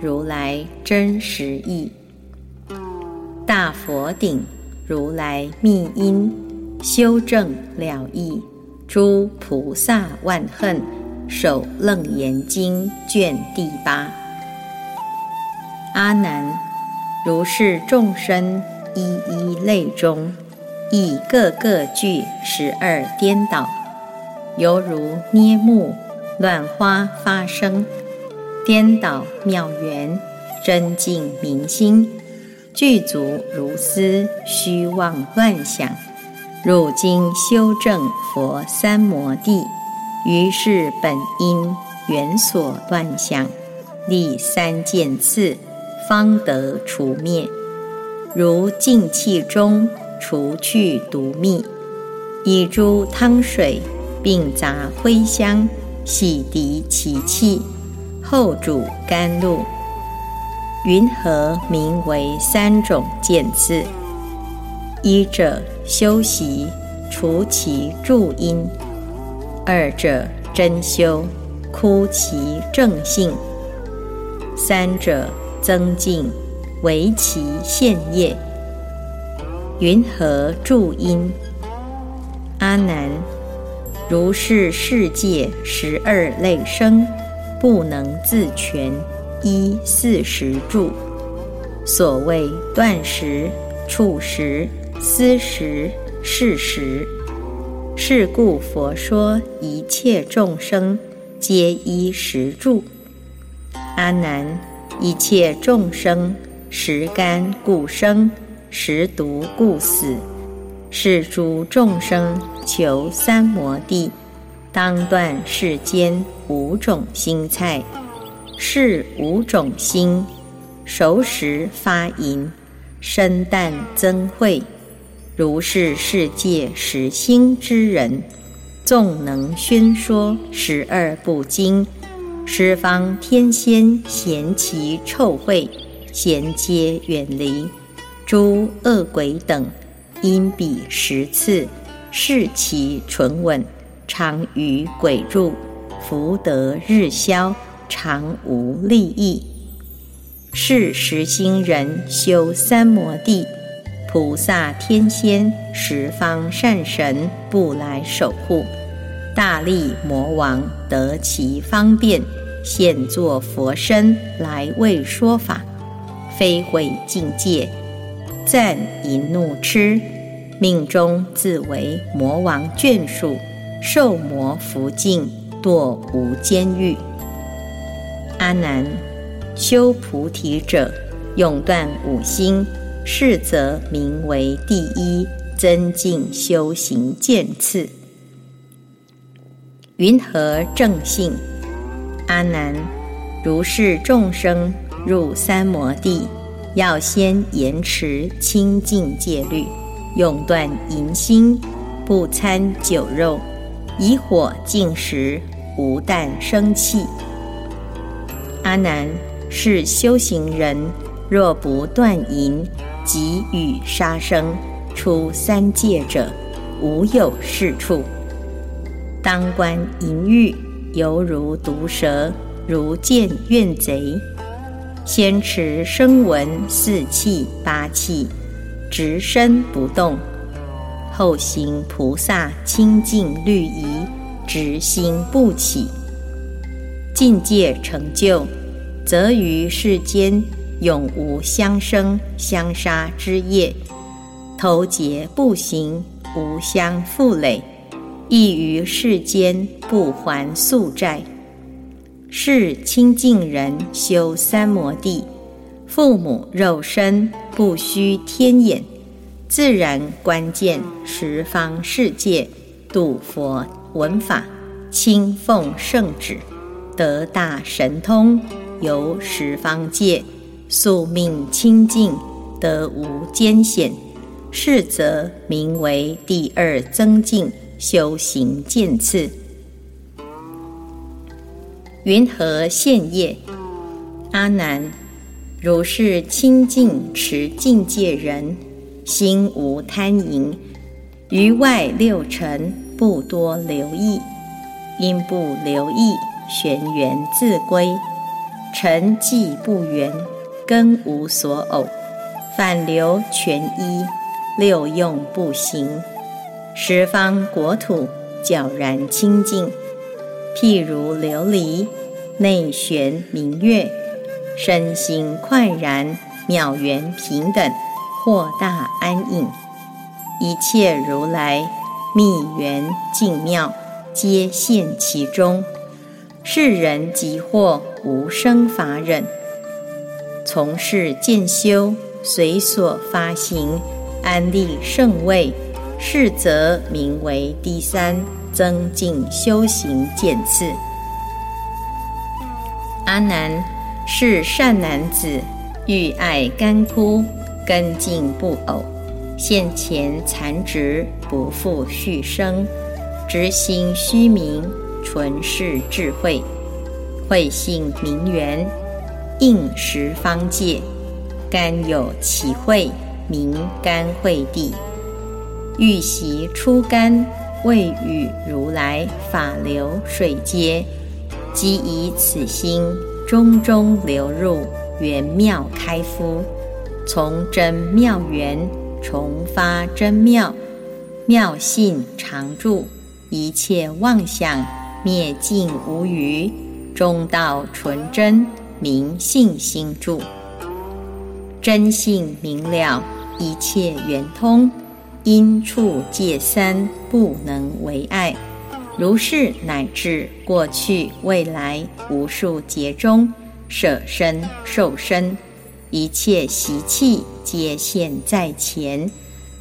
如来真实义。大佛顶如来密因，修正了义。诸菩萨万恨，守楞严经卷第八。阿难，如是众生一一类中，亦个个具十二颠倒，犹如捏木乱花发生，颠倒妙缘，真净明心，具足如斯虚妄乱想。汝今修正佛三摩地，于是本因缘所乱想，立三件次。方得除灭，如净气中除去毒蜜，以诸汤水并杂灰香洗涤其气，后主甘露。云何名为三种见次？一者修习除其助因；二者真修枯其正性；三者。增进为其现业，云何助因？阿难，如是世界十二类生，不能自全，依四时住。所谓断食、处食、思食、事食，是故佛说一切众生皆依食住。阿难。一切众生，食甘故生，食毒故死。是诸众生求三摩地，当断世间五种心菜。是五种心：熟食发淫，生旦增慧。如是世界实心之人，纵能宣说。十二部经。十方天仙嫌其臭秽，咸皆远离；诸恶鬼等，因彼十次。视其纯稳，常于鬼入，福德日消，常无利益。是实心人修三摩地，菩萨天仙十方善神不来守护。大力魔王得其方便，现作佛身来为说法，非毁境界，暂淫怒痴，命中自为魔王眷属，受魔福境，堕无间狱。阿难，修菩提者，永断五心，是则名为第一增进修行渐次。云何正性？阿难，如是众生入三摩地，要先严持清净戒律，永断淫心，不参酒肉，以火净食，无但生气。阿难，是修行人若不断淫，即与杀生，出三界者，无有是处。当观淫欲，犹如毒蛇，如见怨贼。先持声闻四气八气，直身不动；后行菩萨清净律仪，直心不起。境界成就，则于世间永无相生相杀之业，头结不行，无相负累。亦于世间不还宿债，是清净人修三摩地，父母肉身不须天眼，自然观见十方世界，度佛闻法，亲奉圣旨，得大神通，游十方界，宿命清净，得无艰险。是则名为第二增进修行渐次。云何现业？阿难，如是清净持境界人，心无贪淫，于外六尘不多留意，因不留意，玄缘自归。尘寂不圆，根无所偶，反流全依。六用不行，十方国土皎然清净，譬如琉璃内玄明月，身心快然，妙缘平等，豁大安隐，一切如来密缘净妙，皆现其中。世人即获无生法忍，从事渐修，随所发行。安立圣位，是则名为第三增进修行渐次。阿难，是善男子，欲爱干枯，根茎不偶，现前残值，不复续生，执心虚名，纯是智慧，慧性明圆，应十方界，甘有其慧。名甘惠地，欲习出甘，未与如来法流水接，即以此心中中流入圆妙开敷，从真妙缘，重发真妙妙性常住，一切妄想灭尽无余，中道纯真明性心住，真性明了。一切圆通，因处界三不能为爱。如是乃至过去未来无数劫中，舍身受身，一切习气皆现在前。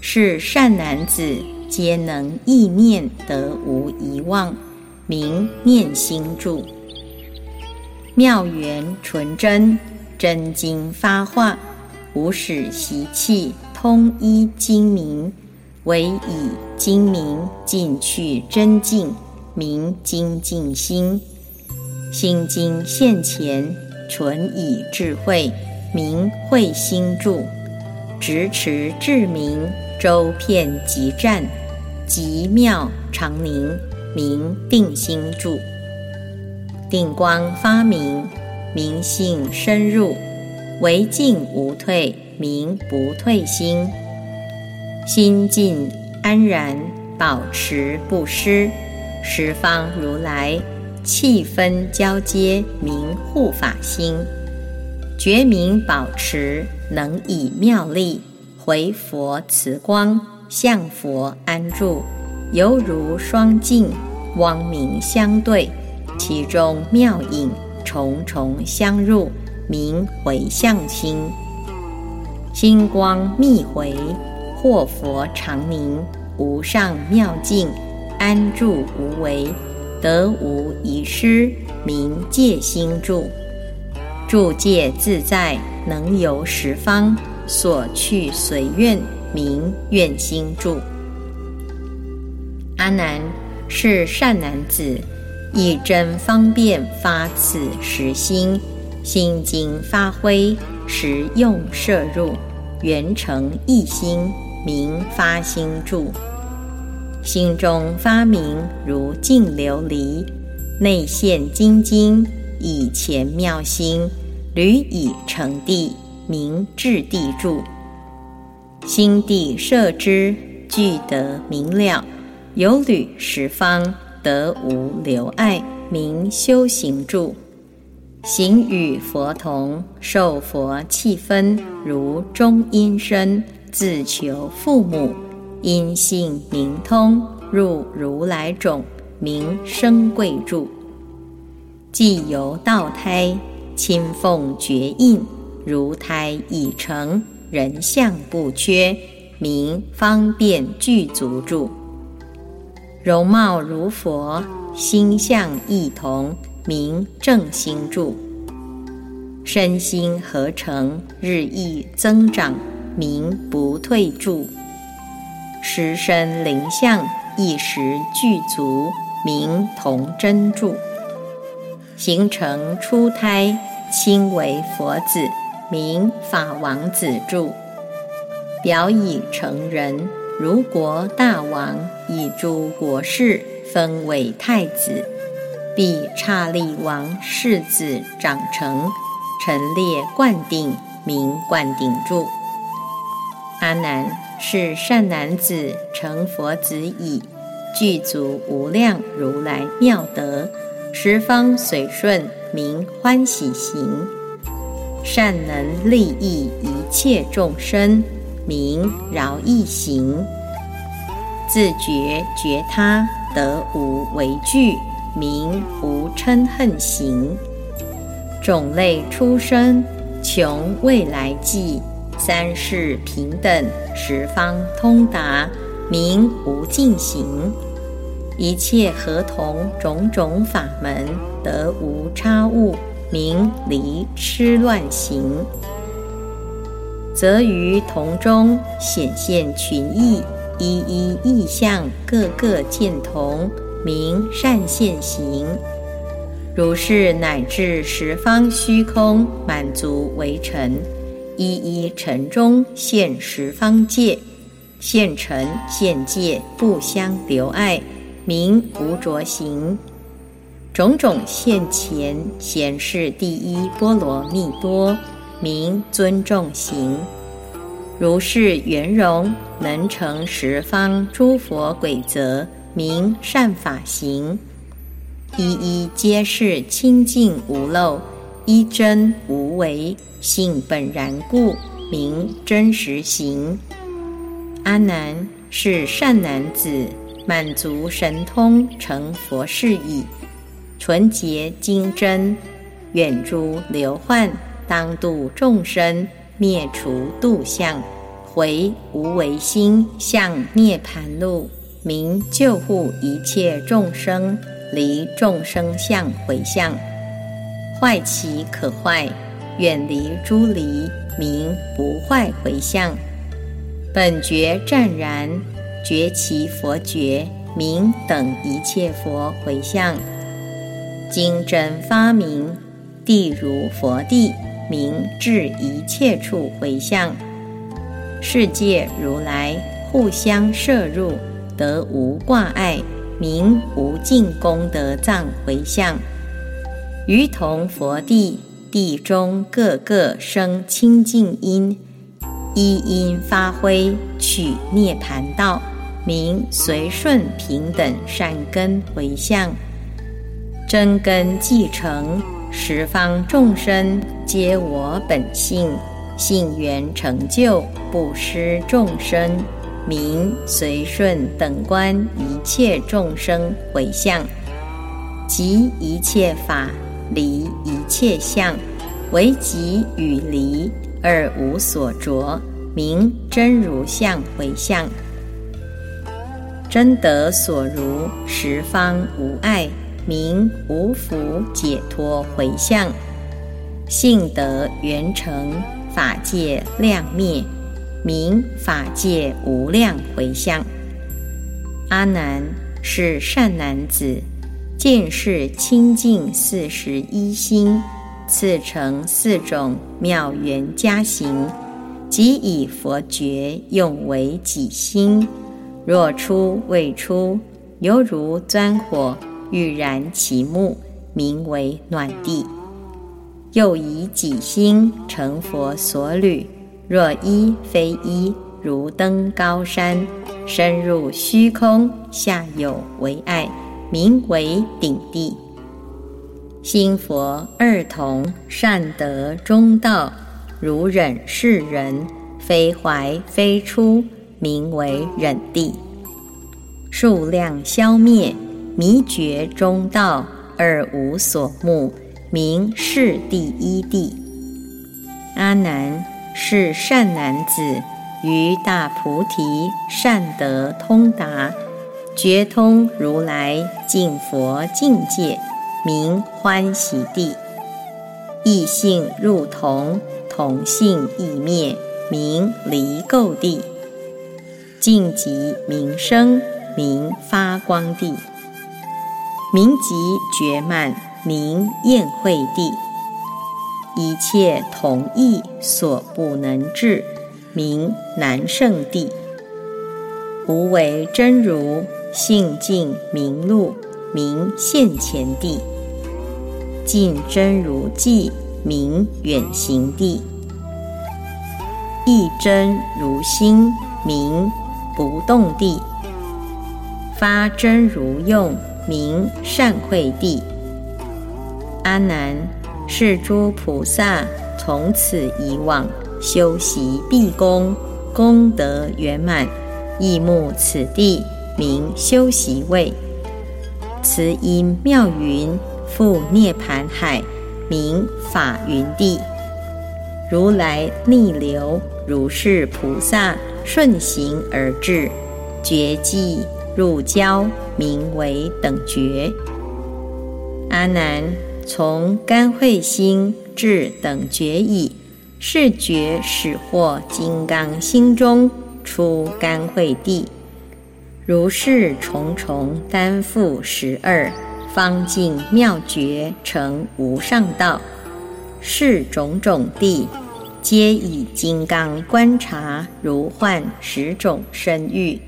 是善男子，皆能意念得无遗忘，名念心住。妙缘纯真，真经发化，无始习气。通一精明，唯以精明进去真净，明精进心。心经现前，纯以智慧，明慧心住。直持智明，周遍极战，极妙常宁，明定心住。定光发明，明性深入，唯进无退。明不退心，心静安然，保持不失。十方如来气分交接，明护法心。觉明保持，能以妙力回佛慈光，向佛安住，犹如双镜，光明相对，其中妙影重重相入，名回向心。金光密回，或佛常宁，无上妙境，安住无为，得无遗失，名戒心住。住戒自在，能游十方，所去随愿，名愿心住。阿难，是善男子，以真方便发此实心，心经发挥。时用摄入，圆成一心，名发心住。心中发明如镜琉璃，内现金晶，以前妙心，屡以成地，名智地住。心地摄之，具得明了，有履十方，得无留碍，名修行住。行与佛同，受佛气分，如中阴身，自求父母，因性明通，入如来种，名生贵住。既由道胎，亲奉绝印，如胎已成，人相不缺，名方便具足住。容貌如佛，心相异同。名正心住，身心合成，日益增长，名不退住；十身灵相，一时具足，名同真住。形成初胎，亲为佛子，名法王子住。表以成人，如国大王，以诸国事分为太子，必刹利王世子长成。陈列灌顶，名灌顶柱。阿难是善男子，成佛子矣，具足无量如来妙德，十方随顺，名欢喜行。善能利益一切众生，名饶益行。自觉觉他得无为惧，名无嗔恨行。种类出生，穷未来际，三世平等，十方通达，名无尽行。一切合同种种法门，得无差误，名离痴乱行。则于同中显现群异，一一异相，个个见同，名善现行。如是乃至十方虚空满足为尘，一一尘中现十方界，现尘现界不相留碍，名无着行。种种现前显示第一波罗蜜多，名尊重行。如是圆融能成十方诸佛鬼则，名善法行。一一皆是清净无漏，一真无为，性本然故，名真实行。阿难是善男子，满足神通，成佛事矣。纯洁精真，远诸流患，当度众生，灭除度相，回无为心，向涅盘路，明救护一切众生。离众生相回向，坏其可坏，远离诸离，明不坏回向。本觉湛然，觉其佛觉，名等一切佛回向。经真发明，地如佛地，名至一切处回向。世界如来互相摄入，得无挂碍。名无尽功德藏回向，于同佛地地中各个生清净因，一因发挥取涅盘道，名随顺平等善根回向，真根继承十方众生皆我本性，性缘成就不失众生。名随顺等观一切众生回向，即一切法离一切相，唯即与离而无所着，名真如相回向。真得所如十方无碍，名无福解脱回向。性德圆成法界亮灭。名法界无量回向，阿难是善男子，见是清净四十一心，次成四种妙缘加行，即以佛觉用为己心。若出未出，犹如钻火欲燃其木，名为暖地。又以己心成佛所履。若一非一，如登高山，深入虚空，下有为爱，名为顶地。心佛二同，善德中道，如忍世人，非怀非出，名为忍地。数量消灭，迷觉中道，而无所目，名是第一地。阿难。是善男子，于大菩提善德通达，觉通如来净佛境界，名欢喜地。异性入同，同性异灭，名离垢地；净极名生，名发光地；名极绝满，名宴会地。一切同意所不能至，名难胜地。无为真如性净明露，名现前地。尽真如寂，名远行地；一真如心，名不动地；发真如用，名善慧地。阿难，是诸菩萨从此以往修习毕功，功德圆满，亦慕此地，名修习位。慈因妙云。复涅盘海，名法云地。如来逆流，如是菩萨顺行而至，觉寂入交，名为等觉。阿难，从甘慧心至等觉已，是觉始获金刚心中出甘慧地。如是重重担负十二。方尽妙觉成无上道，是种种地，皆以金刚观察如幻十种身欲，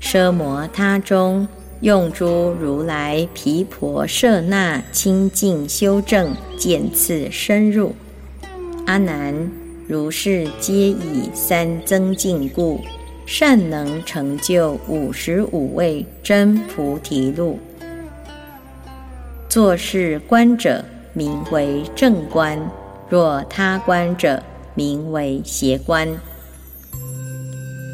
奢摩他中用诸如来毗婆舍那清净修正渐次深入。阿难，如是皆以三增进故，善能成就五十五位真菩提路。作是观者，名为正观；若他观者，名为邪观。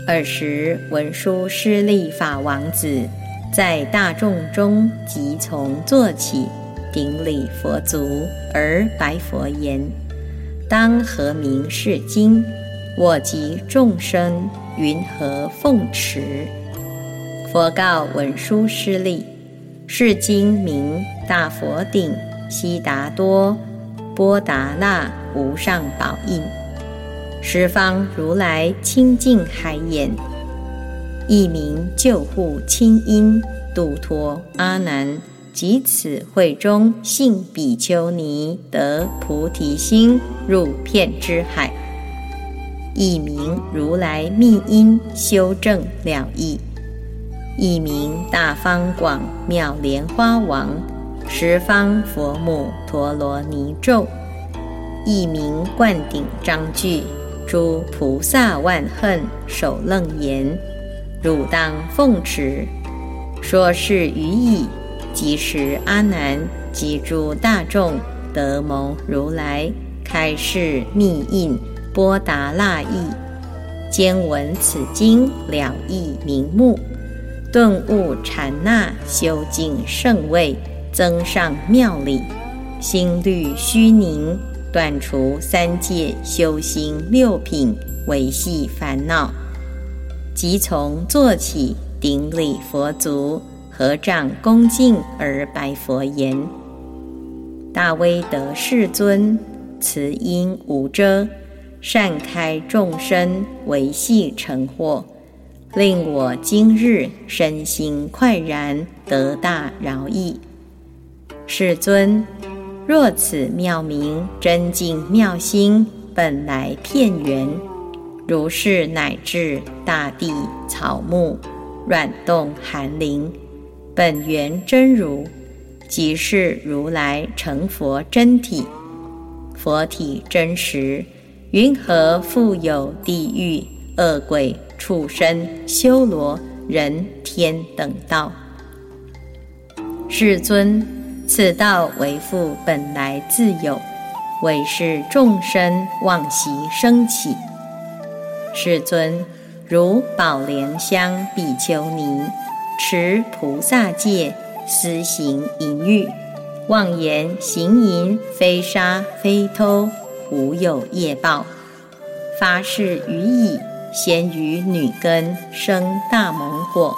尔时，文殊师利法王子在大众中即从坐起，顶礼佛足，而白佛言：“当何名是经？我及众生云何奉持？”佛告文殊师利。是经名大佛顶悉达多波达那无上宝印，十方如来清净海眼，一名救护清音度脱阿难及此会中信比丘尼得菩提心入片之海，一名如来密因修正了义。一名大方广妙莲花王，十方佛母陀罗尼咒；一名灌顶章句，诸菩萨万恨守楞严，汝当奉持。说是语已，即时阿难及诸大众得蒙如来开示密印波达那意，兼闻此经了义明目。顿悟禅那修净圣位，增上妙理，心虑虚宁，断除三界修心六品维系烦恼，即从坐起，顶礼佛足，合掌恭敬而白佛言：“大威德世尊，慈音无遮，善开众生维系成祸。”令我今日身心快然，得大饶益。世尊，若此妙明真净妙心，本来片源，如是乃至大地草木软动寒灵，本源真如，即是如来成佛真体。佛体真实，云何复有地狱恶鬼？畜生、修罗、人天等道，世尊，此道为复本来自有，为是众生妄习生起。世尊，如宝莲香比丘尼持菩萨戒，私行淫欲，妄言行淫非杀非偷，无有业报，发誓于已。先于女根生大猛火，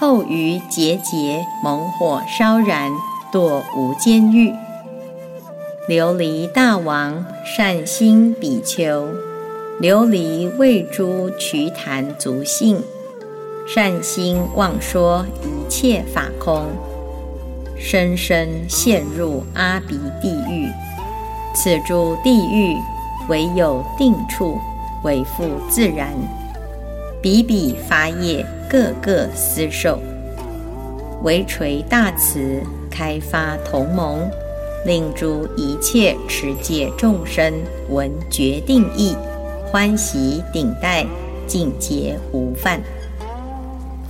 后于节节猛火烧燃，堕无间狱。琉璃大王善心比丘，琉璃为诸瞿昙足性，善心妄说一切法空，深深陷入阿鼻地狱。此诸地狱，唯有定处，为复自然。比比发业，个个思受。唯垂大慈，开发同盟，令诸一切持戒众生闻决定意，欢喜顶戴，尽皆无犯。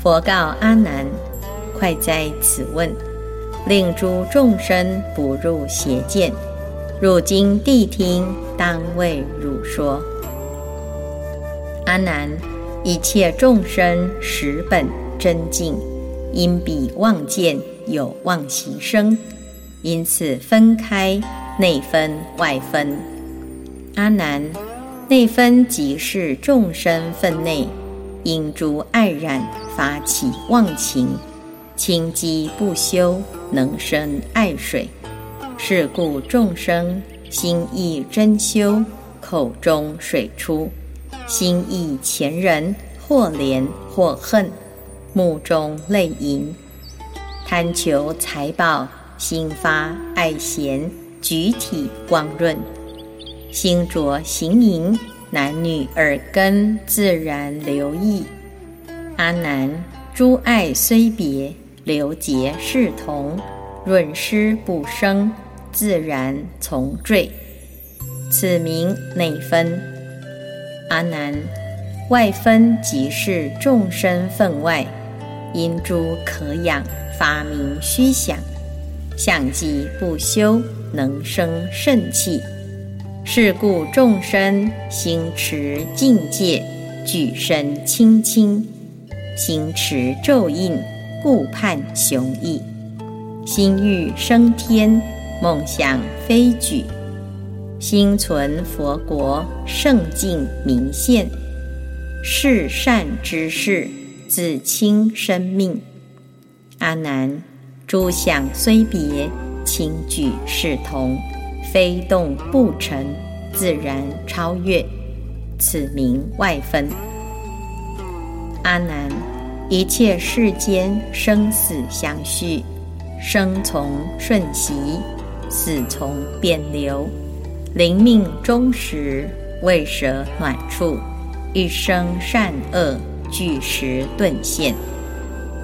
佛告阿难：快哉此问！令诸众生不入邪见。汝今谛听，当为汝说。阿难，一切众生实本真净，因彼妄见有妄习生，因此分开内分外分。阿难，内分即是众生分内因诸爱染发起妄情，清机不修，能生爱水。是故众生心意真修，口中水出；心意前人，或怜或恨，目中泪盈。贪求财宝，心发爱贤，举体光润；心着行淫，男女耳根自然流溢。阿难，诸爱虽别，流结是同，润湿不生。自然从坠，此名内分。阿难，外分即是众生分外，因诸可养发明虚想，相即不修，能生肾气。是故众生心持境界，举身轻轻；心持咒印，顾盼雄毅；心欲升天。梦想非举，心存佛国圣境明现，是善之事，自清生命。阿难，诸想虽别，轻举是同，非动不成，自然超越，此名外分。阿难，一切世间生死相续，生从瞬息。死从变流，灵命终时，未舍暖处，一生善恶俱时顿现，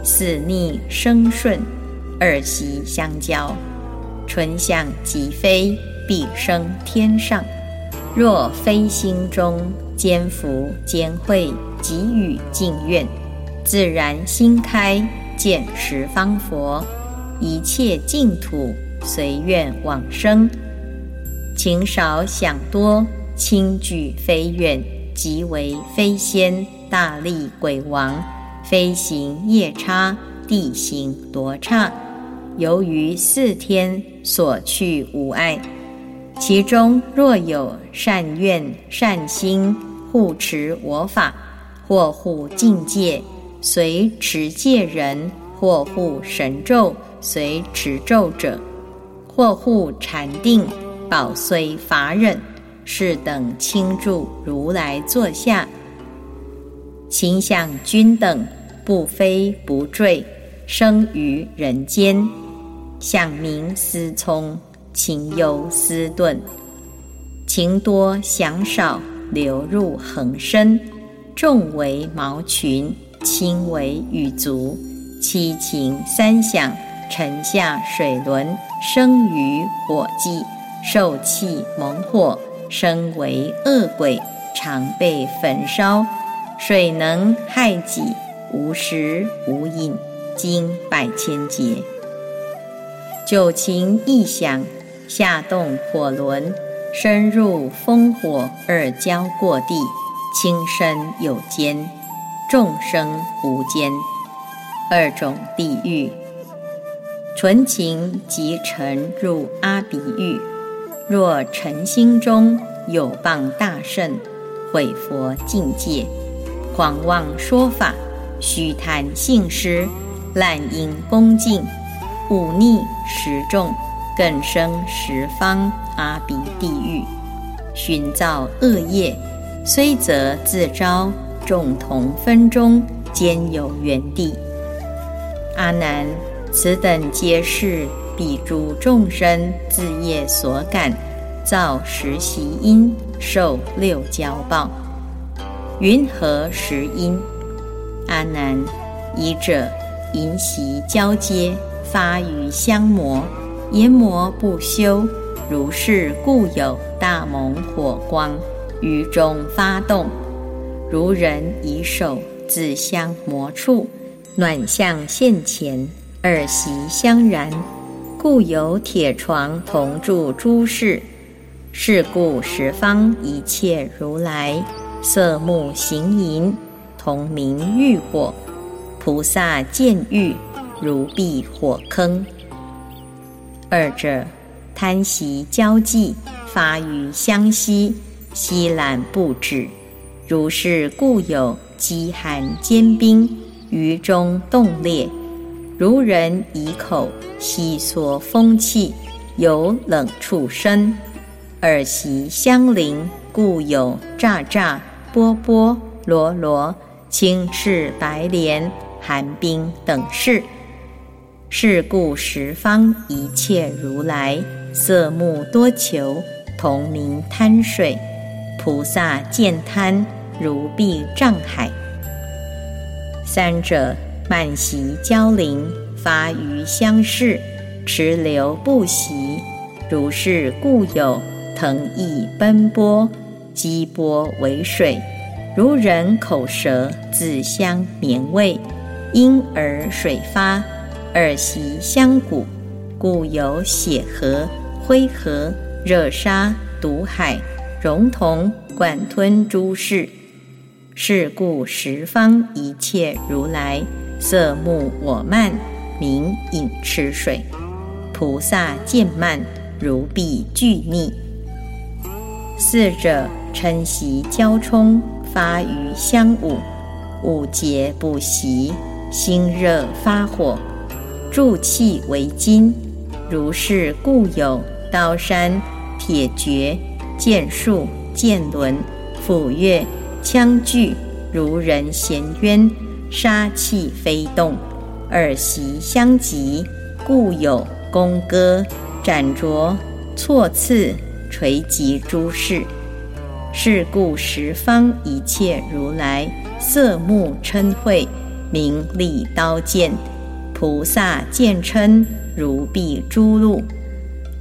死逆生顺，二息相交，春相即飞，必生天上。若非心中兼福兼慧，给予净愿，自然心开，见十方佛，一切净土。随愿往生，情少想多，轻举飞远，即为飞仙、大力鬼王，飞行夜叉，地行罗刹。由于四天所去无碍，其中若有善愿善心护持我法，或护境界，随持戒人，或护神咒，随持咒者。或护禅定，保虽法忍，是等倾注如来座下，情想均等，不飞不坠，生于人间。想明思聪，情忧思顿，情多想少，流入恒生。重为毛群，轻为羽足，七情三想。沉下水轮，生于火际，受气猛火，生为恶鬼，常被焚烧。水能害己，无食无饮，经百千劫。九情一想，下动火轮，深入烽火二交过地，轻身有间，众生无间，二种地狱。纯情即沉入阿鼻狱，若尘心中有谤大圣，毁佛境界，狂妄说法，虚谈信施，滥因恭敬，忤逆十众，更生十方阿鼻地狱，寻造恶业，虽则自招众同分中，兼有缘地。阿难，此等皆是彼诸众生自业所感，造十习因，受六交报。云何时因？阿难，以者淫习交接，发于相魔，言魔不休，如是故有大猛火光于中发动，如人以手自相磨处，暖相现前，耳习相然，故有铁床同住诸事。是故十方一切如来色目形淫。同名欲火，菩萨见欲如避火坑。二者贪习交际，发于相吸，吸懒不止。如是故有饥寒坚冰，于中冻裂。如人以口吸缩风气，有冷处生。耳习相邻，故有乍乍波波罗罗。青赤白莲、寒冰等事，是故十方一切如来色目多求，同名贪水。菩萨见贪，如避障海。三者慢习交灵，发于相视，持流不息。如是故有腾翼奔波，激波为水。如人口舌自相绵味，因而水发，耳习相鼓，故有血河、灰河、热沙、毒海、熔铜、贯吞诸事。是故十方一切如来色目我慢，名饮吃水。菩萨见慢，如必俱逆。四者晨习交冲。发于相午；午节不习，心热发火，助气为金。如是故有刀山、铁决、剑术、剑轮、斧钺、枪具，如人衔渊，杀气飞动，耳习相及，故有弓戈、斩斫、错刺、锤击诸事。是故十方一切如来色目嗔恚，名利刀剑，菩萨见称如避诸路。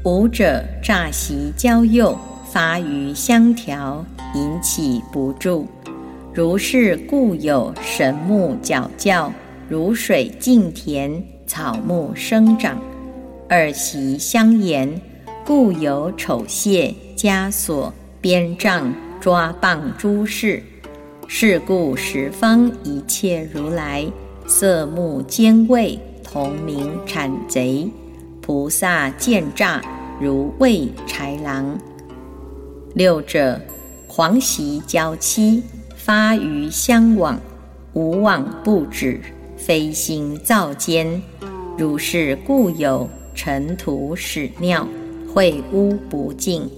五者诈习交诱，发于相调，引起不住。如是故有神木皎教，如水净田，草木生长。耳习相言，故有丑械枷锁。鞭杖抓棒诸事，是故十方一切如来色目兼味，同名谄贼。菩萨见诈，如畏豺狼。六者狂习交妻，发于相往，无往不止，非心造奸。如是故有尘土屎尿，秽污不净。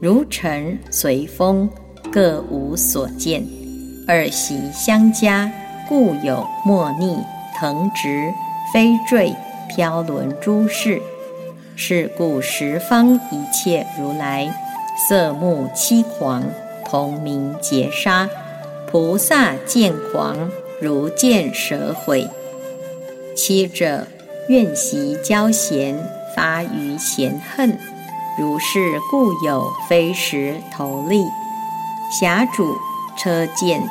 如尘随风，各无所见。耳习相加，故有莫逆、腾直、飞坠、飘轮诸事。是故十方一切如来色目七狂，同名劫杀。菩萨见狂，如见蛇毁。七者愿习交嫌，发于嫌恨。如是故有飞石投利、峡主车剑、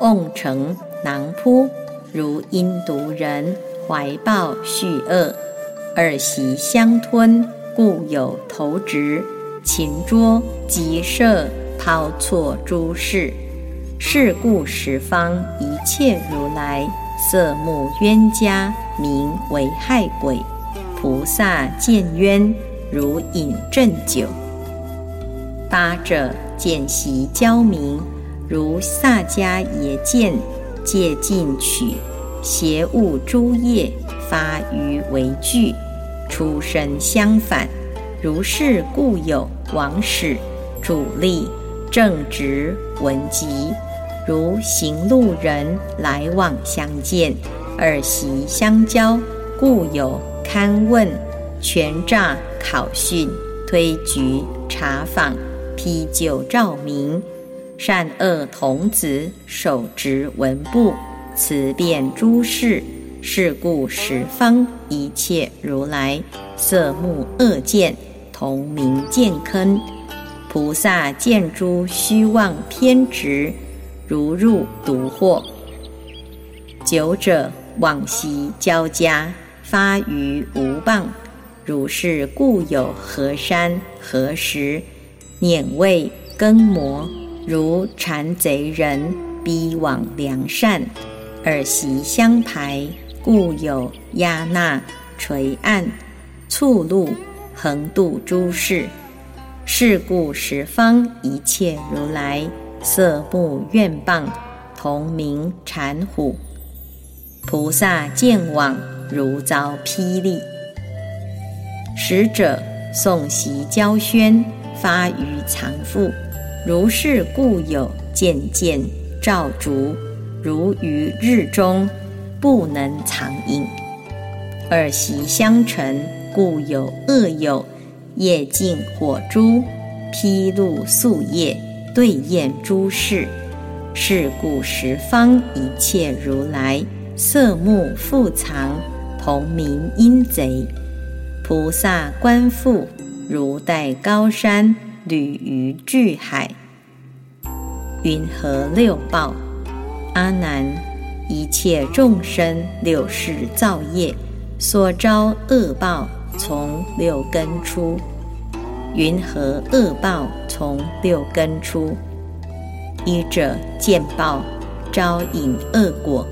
瓮城囊扑，如阴毒人怀抱蓄恶，耳习相吞，故有投掷、擒捉、击射、抛错诸事。是故十方一切如来色目冤家，名为害鬼。菩萨见冤。如饮鸩酒，八者见习交明，如萨迦耶见借进取，邪物诸业发于为具，出身相反，如是故有王使、主力、正直、文集，如行路人来往相见，耳习相交，故有堪问、权诈、考训、推举、查访、批旧照明，善恶童子手执文部，辞辩诸事。是故十方一切如来色目恶见同名见坑，菩萨见诸虚妄偏执，如入毒惑。久者往昔交加，发于无谤。如是故有河山河石，碾味根磨，如馋贼人逼往良善，耳习相排。故有压那垂岸促路横渡诸事，是故十方一切如来色目愿棒同名禅虎，菩萨见往如遭霹雳，使者诵习交宣发于藏腹，如是故有渐渐照烛，如于日中。不能藏隐，耳习相承，故有恶友夜尽火珠，披露宿夜，对验诸事。是故十方一切如来色目复藏，同名阴贼。菩萨观复，如待高山，履于巨海。云何六报？阿难。一切众生六世造业所招恶报，从六根出。云何恶报从六根出？一者见报，招引恶果。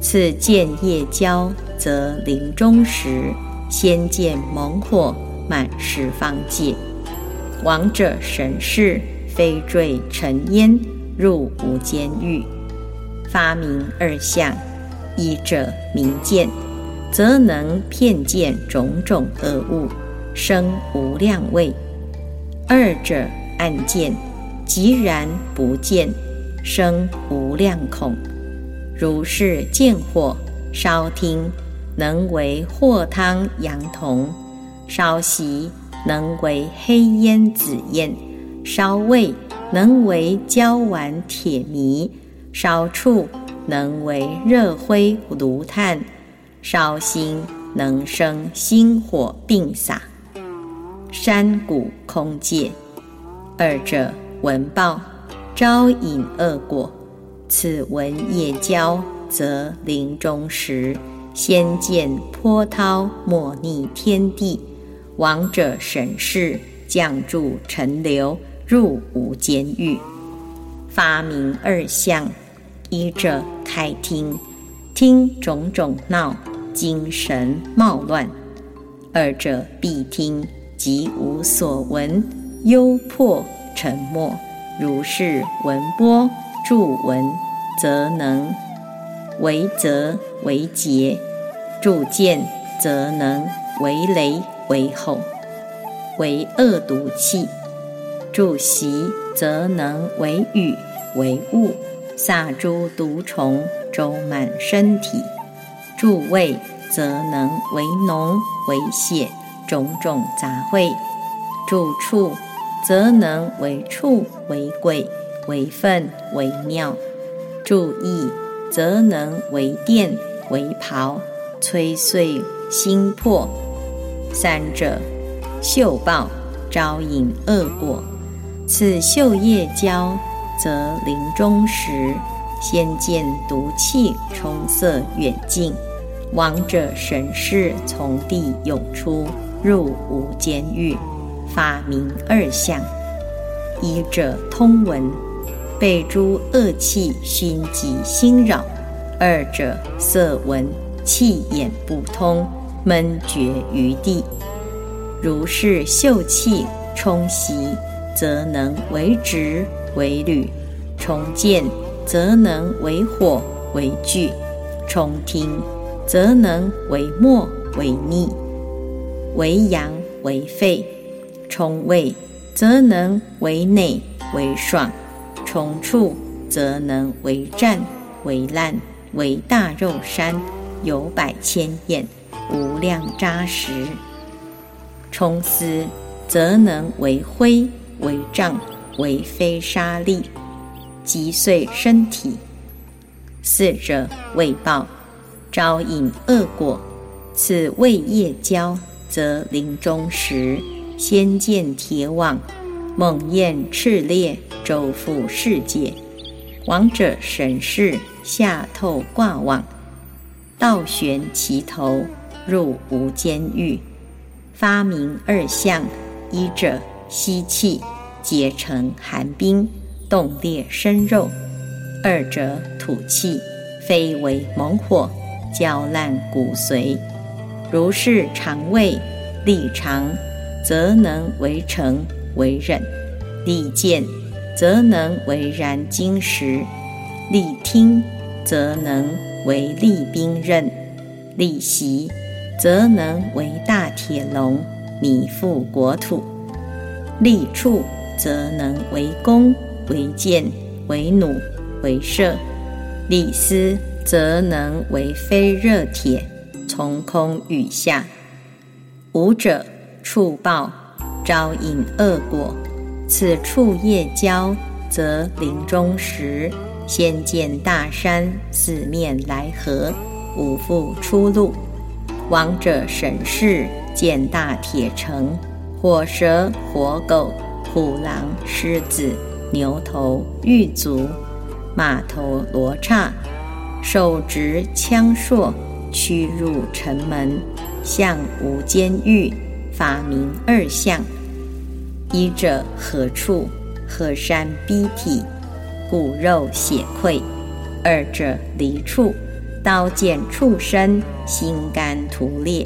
次见业交，则临终时，先见猛火满十方界。王者神士，飞坠尘烟，入无间狱。发明二相，一者明见，则能骗见种种恶物，生无量味；二者暗见，即然不见，生无量恐。如是见火烧听，能为祸汤阳铜；烧习能为黑烟紫焰；烧味能为焦丸铁迷。烧处能为热灰炉炭，烧心能生心火并洒。山谷空界，二者闻报，招引恶果。此闻业交，则临终时，先见波涛莫逆天地，王者神识降住尘流，入无间狱。发明二相，一者开听，听种种闹，精神冒乱；二者闭听，即无所闻，幽破沉默。如是闻波助闻，则能为则为劫；助见，则能为雷为吼，为恶毒气；助习。则能为雨为雾，撒诸毒虫，周满身体；助味则能为脓为血，种种杂秽；助触则能为触为鬼为粪为尿；助意则能为电为袍，摧碎心魄。三者嗅报，招引恶果。此嗅业交，则临终时，先见毒气冲塞远近，亡者神识从地涌出，入无间狱，发明二相：一者通闻，被诸恶气熏及心扰；二者色闻，气眼不通，闷绝于地。如是嗅气冲袭。则能为直为履，重见则能为火为炬，重听则能为墨为逆，为阳为肺，冲胃，则能为内为爽；冲处，则能为战为烂为大肉山，有百千眼，无量扎实；冲思，则能为灰为障为非沙粒，击碎身体。四者未报，招引恶果。此谓夜交，则临终时，先见铁网，猛焰炽烈，周覆世界。王者神士下透挂网，倒悬其头，入无间狱。发明二相：一者吸气，结成寒冰，冻裂生肉；二者吐气，非为猛火，焦烂骨髓。如是肠胃力长，则能为成为忍；力健，则能为燃金石；力听，则能为利兵刃；利习，则能为大铁笼，弥覆国土；利触，则能为弓为箭为弩为射；力思，则能为飞热铁。从空雨下，五者触报，招引恶果。此处业交，则临终时，先见大山，四面来合，无复出路。王者神士见大铁城，火蛇、火狗、虎狼、狮子、牛头、玉足、马头、罗刹，手执枪槊。驱入城门，向无监狱，发明二相：一者何处？河山逼体，骨肉血溃；二者离处，刀剑触身，心肝涂裂。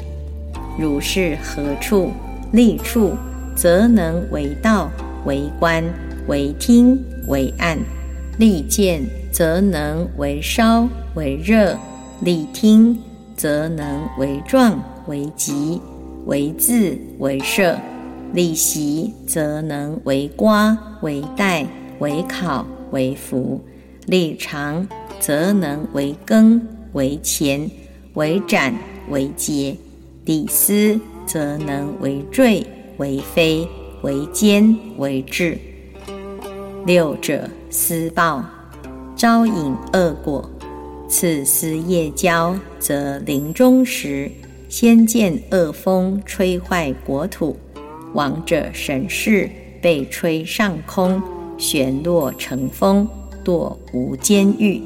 如是何处？立处，则能为道，为官，为听，为暗；利剑，则能为烧，为热，利听。则能为壮为急为字为射；利习则能为瓜为带为考为福，立长则能为根为钱为斩为节；利思则能为坠为飞为坚为智。六者思报，招引恶果。此思业交，则临终时，先见恶风吹坏国土，亡者神士被吹上空，旋落成风，堕无间狱。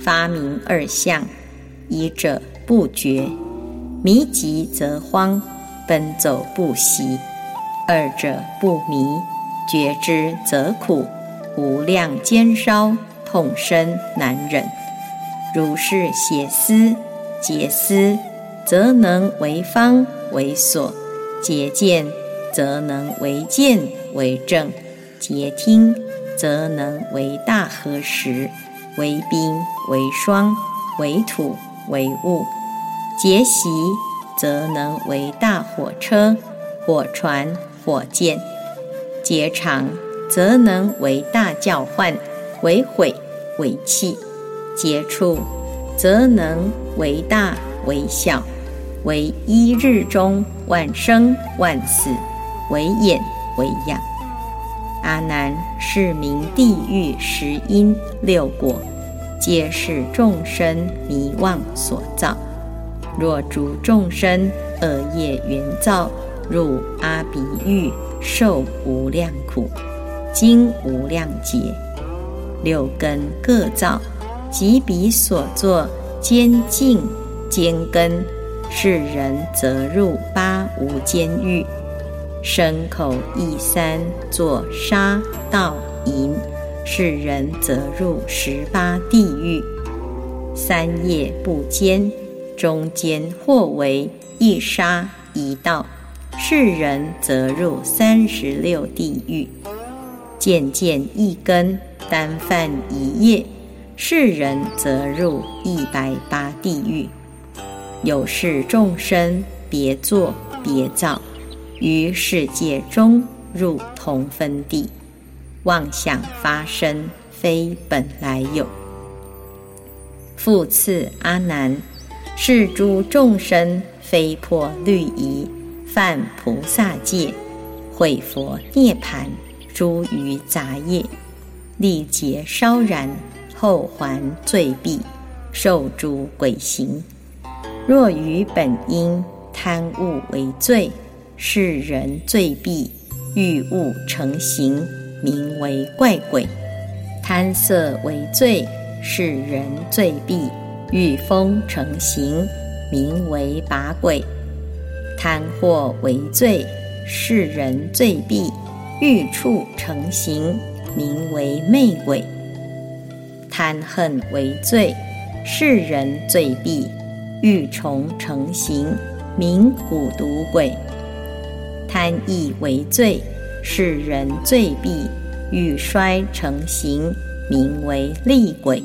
发明二相：一者不觉，迷急则慌，奔走不息；二者不迷，觉之则苦，无量煎烧，痛深难忍。如是写思、结思，则能为方为所；结见，则能为见为正；结听，则能为大河石，为冰为霜，为土为雾；结习，则能为大火车、火船、火箭；结长，则能为大教唤，为毁为气。接触，则能为大为小，为一日中万生万死，为眼为养。阿难，是名地狱十因六果，皆是众生迷妄所造。若诸众生恶业缘造，入阿鼻狱，受无量苦，经无量劫，六根各造。及彼所作坚净坚根，是人则入八无间狱；身口意三作杀盗淫，是人则入十八地狱。三业不坚，中间或为一杀一盗，是人则入三十六地狱。渐渐一根，单犯一业。世人则入一百八地狱，有事众生别作别造，于世界中入同分地，妄想发生，非本来有。复次，阿难，是诸众生非破律仪，犯菩萨戒，毁佛涅盘，诸于杂业，历劫烧然，后还罪毕，受诸鬼行。若于本因贪物为罪，是人罪毕，欲物成形，名为怪鬼；贪色为罪。是人罪毕，欲风成形，名为把鬼；贪祸为罪，世人罪毕，欲处成形，名为魅鬼；贪恨为罪，世人罪毕，欲虫成形，名蛊毒鬼；贪意为罪，是人罪毕，欲衰成形。名为厉鬼，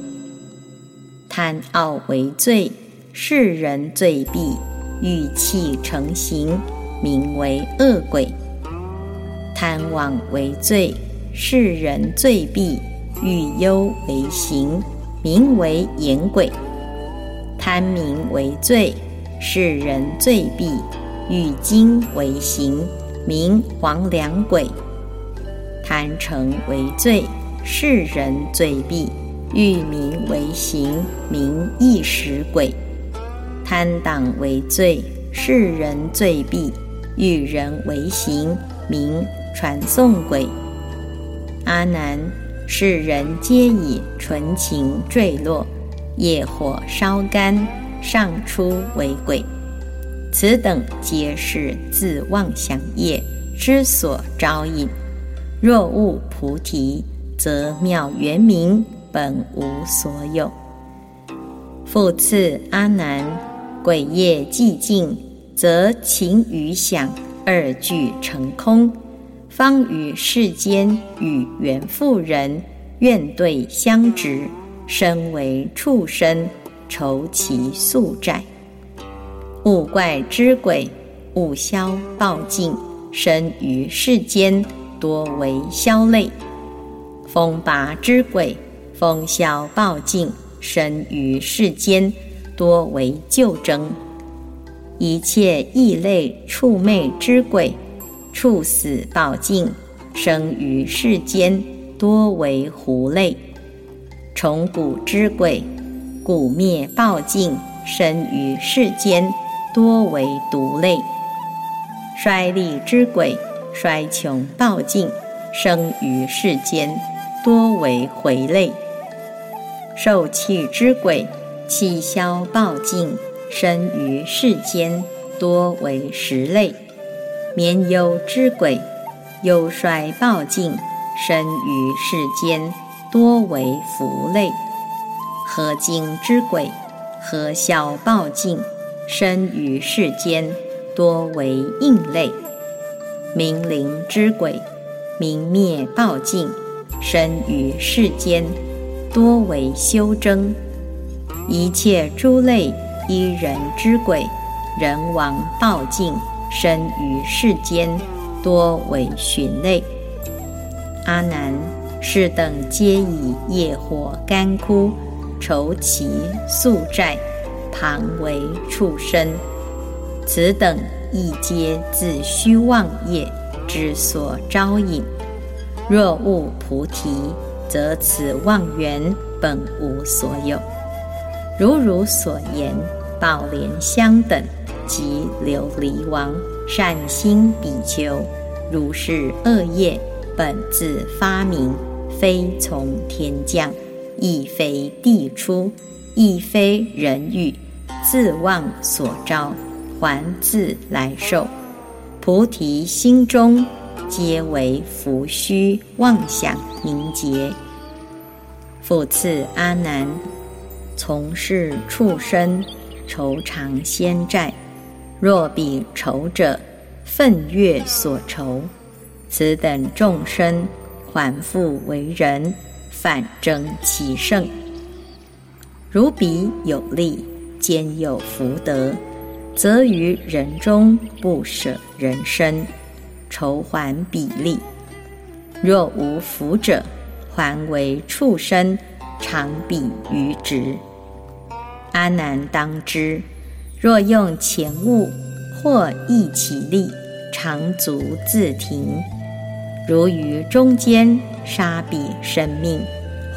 贪傲为罪，是人罪毕，欲气成形，名为恶鬼；贪妄为罪，是人罪毕，欲忧为形，名为言鬼；贪名为罪，是人罪毕，欲精为形，名黄粱鬼；贪成为罪。世人罪毕，欲名为行，名一时鬼；贪党为罪，世人罪毕，欲人为行，名传送鬼。阿难，世人皆以纯情坠落，业火烧干，上出为鬼。此等皆是自妄想业之所招引。若悟菩提。则妙圆明，本无所有。复次，阿难，鬼业寂静，则情与想二俱成空，方于世间与缘妇人怨对相执，身为畜生，愁其宿债。物怪之鬼，物消暴尽，生于世间，多为消类。风拔之鬼，风消暴尽，生于世间，多为旧争；一切异类畜魅之鬼，处死暴尽，生于世间，多为狐类；虫蛊之鬼，蛊灭暴尽，生于世间，多为毒类；衰利之鬼，衰穷暴尽，生于世间。多为回类，受气之鬼，气消暴尽，生于世间，多为食类；绵忧之鬼，忧衰暴尽，生于世间，多为福类；合精之鬼，合消暴尽，生于世间，多为应类；明灵之鬼，明灭暴尽。生于世间，多为修争；一切诸类依人之鬼，人亡报尽，生于世间，多为寻类。阿难，是等皆以业火干枯，愁其宿债，旁为畜生。此等亦皆自虚妄业之所招引。若悟菩提，则此妄缘本无所有。如汝所言，宝莲香等及琉璃王、善心比丘，如是恶业本自发明，非从天降，亦非地出，亦非人欲，自妄所招，还自来受。菩提心中。皆为浮虚妄想凝结。复次，阿难，从事畜生，愁偿先债。若彼仇者，愤月所仇，此等众生还复为人，反争其胜。如彼有力，兼有福德，则于人中不舍人身。酬还比例。若无福者，还为畜生，常比于职。阿难当知，若用钱物或益其力，常足自停。如于中间杀彼生命，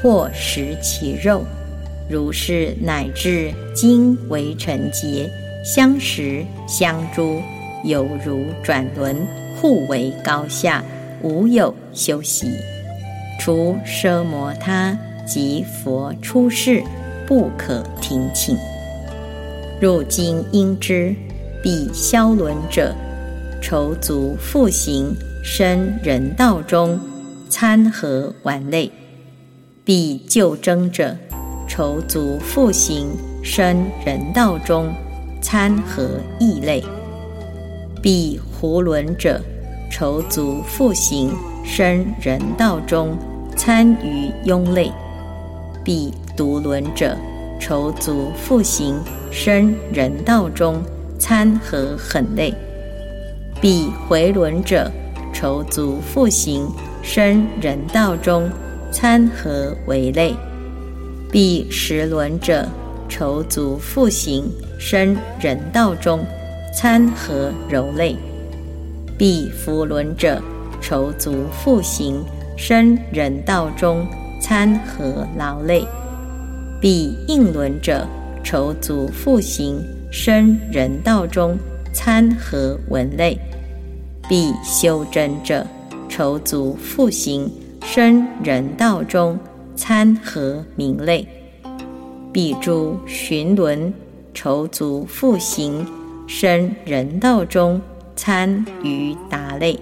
或食其肉，如是乃至今为成劫，相识相诸，犹如转轮，互为高下，无有休息。除奢摩他及佛出世，不可听请。入经应知，必消轮者，愁足复行。生人道中，参合玩类；必救争者，愁足复行；生人道中，参合异类；必胡轮者，愁足复行；生人道中，参于庸类；必独轮者，愁足复行；生人道中，参合狠类；必回轮者。愁足复行，生人道中，参合为类；必十轮者，愁足复行，生人道中，参合柔类；必福轮者，愁足复行，生人道中，参合劳类；必应轮者，愁足复行，生人道中，参合文类。必修真者，愁足复行，生人道中，参合名类；必诸寻轮，愁足复行，生人道中，参于达类。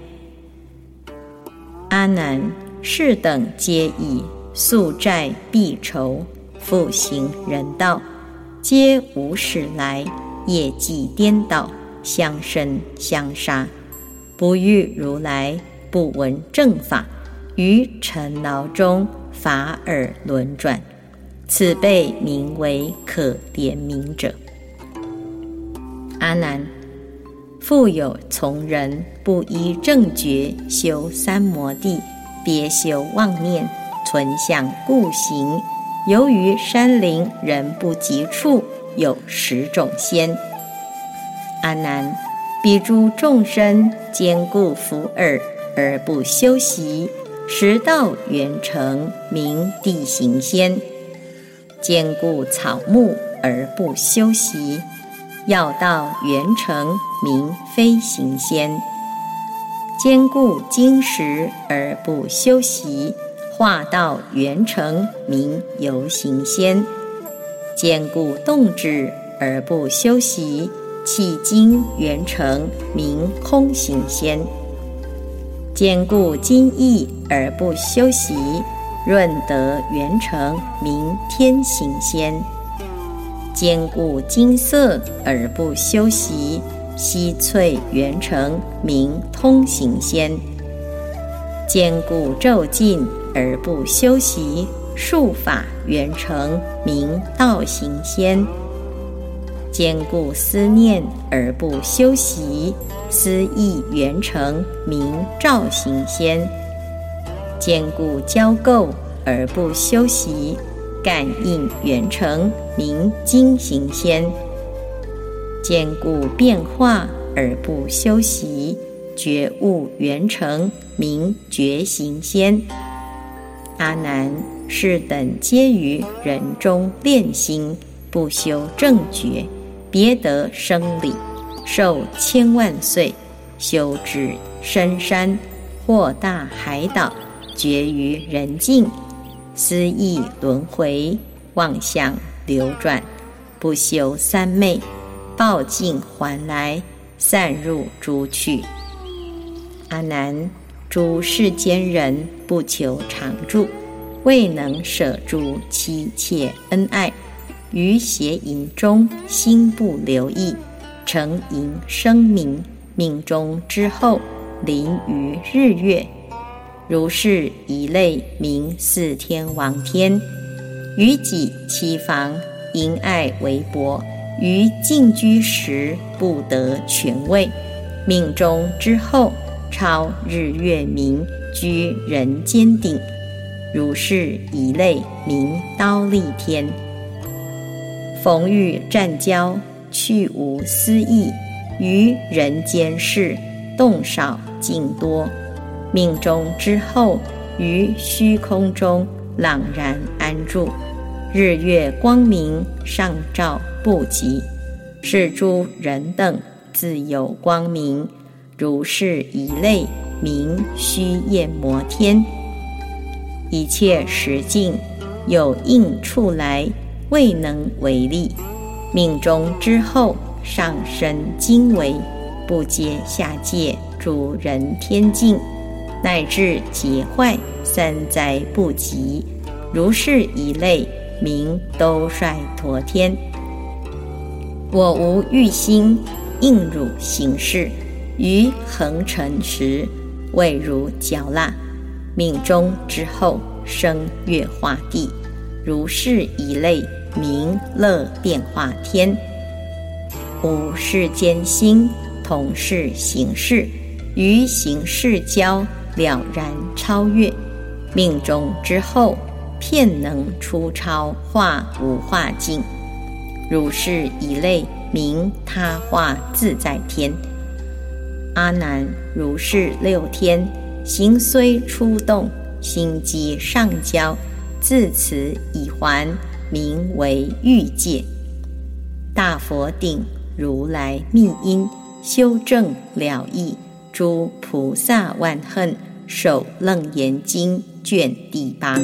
阿难，是等皆以宿债必酬，复行人道，皆无始来业绩颠倒，相生相杀。不遇如来，不闻正法，于尘劳中法尔轮转，此辈名为可怜悯者。阿难，复有从人不依正觉修三摩地，别修妄念，存想故行，由于山林人不及处，有十种仙。阿难。彼诸众生坚固福耳而不修习，食道圆成名地行仙；兼顾草木而不修习，药道圆成名飞行仙；兼顾金石而不修习，化道圆成名游行仙；兼顾动止而不修习。迄今圆成名空行仙，兼顾金意而不修习；润德圆成名天行仙，坚固金色而不修习；稀翠圆成名通行仙，坚固咒尽而不修习；术法圆成名道行仙。坚固思念而不修习，思意圆成名照行仙；坚固交构而不修习，感应圆成名精行仙；坚固变化而不修习，觉悟圆成名觉行仙。阿难，是等皆于人中炼心，不修正觉。别得生理，受千万岁，修至深山或大海岛，绝于人境，思意轮回，妄想流转，不修三昧，报尽还来，散入诸趣。阿难，诸世间人不求常住，未能舍诸妻妾恩爱。于邪淫中心不留意，成淫生明，命中之后临于日月，如是一类名四天王天，于己妻房因爱为薄，于静居时不得权位，命中之后超日月明，居人间顶。如是一类名刀立天。逢遇战交，去无私意，于人间事，动少静多。命中之后，于虚空中朗然安住。日月光明，上照不及。是诸人等自有光明，如是一类名虚焰摩天。一切实境有应处来，未能为力。命中之后，上升经为不接下界诸人天境，乃至劫坏三灾不及。如是一类。名都率陀天，我无欲心，应汝行事。于恒尘时，未如嚼蜡。命中之后，生月化地，如是一类名乐变化天。无世间心，同是行事，于行事交了然超越。命中之后。片能出超化无化境，如是一类名他化自在天。阿难，如是六天行虽出动，心机上交，自此已还，名为欲界。大佛顶如来密因，修正了义，诸菩萨万恨，首楞严经卷第八。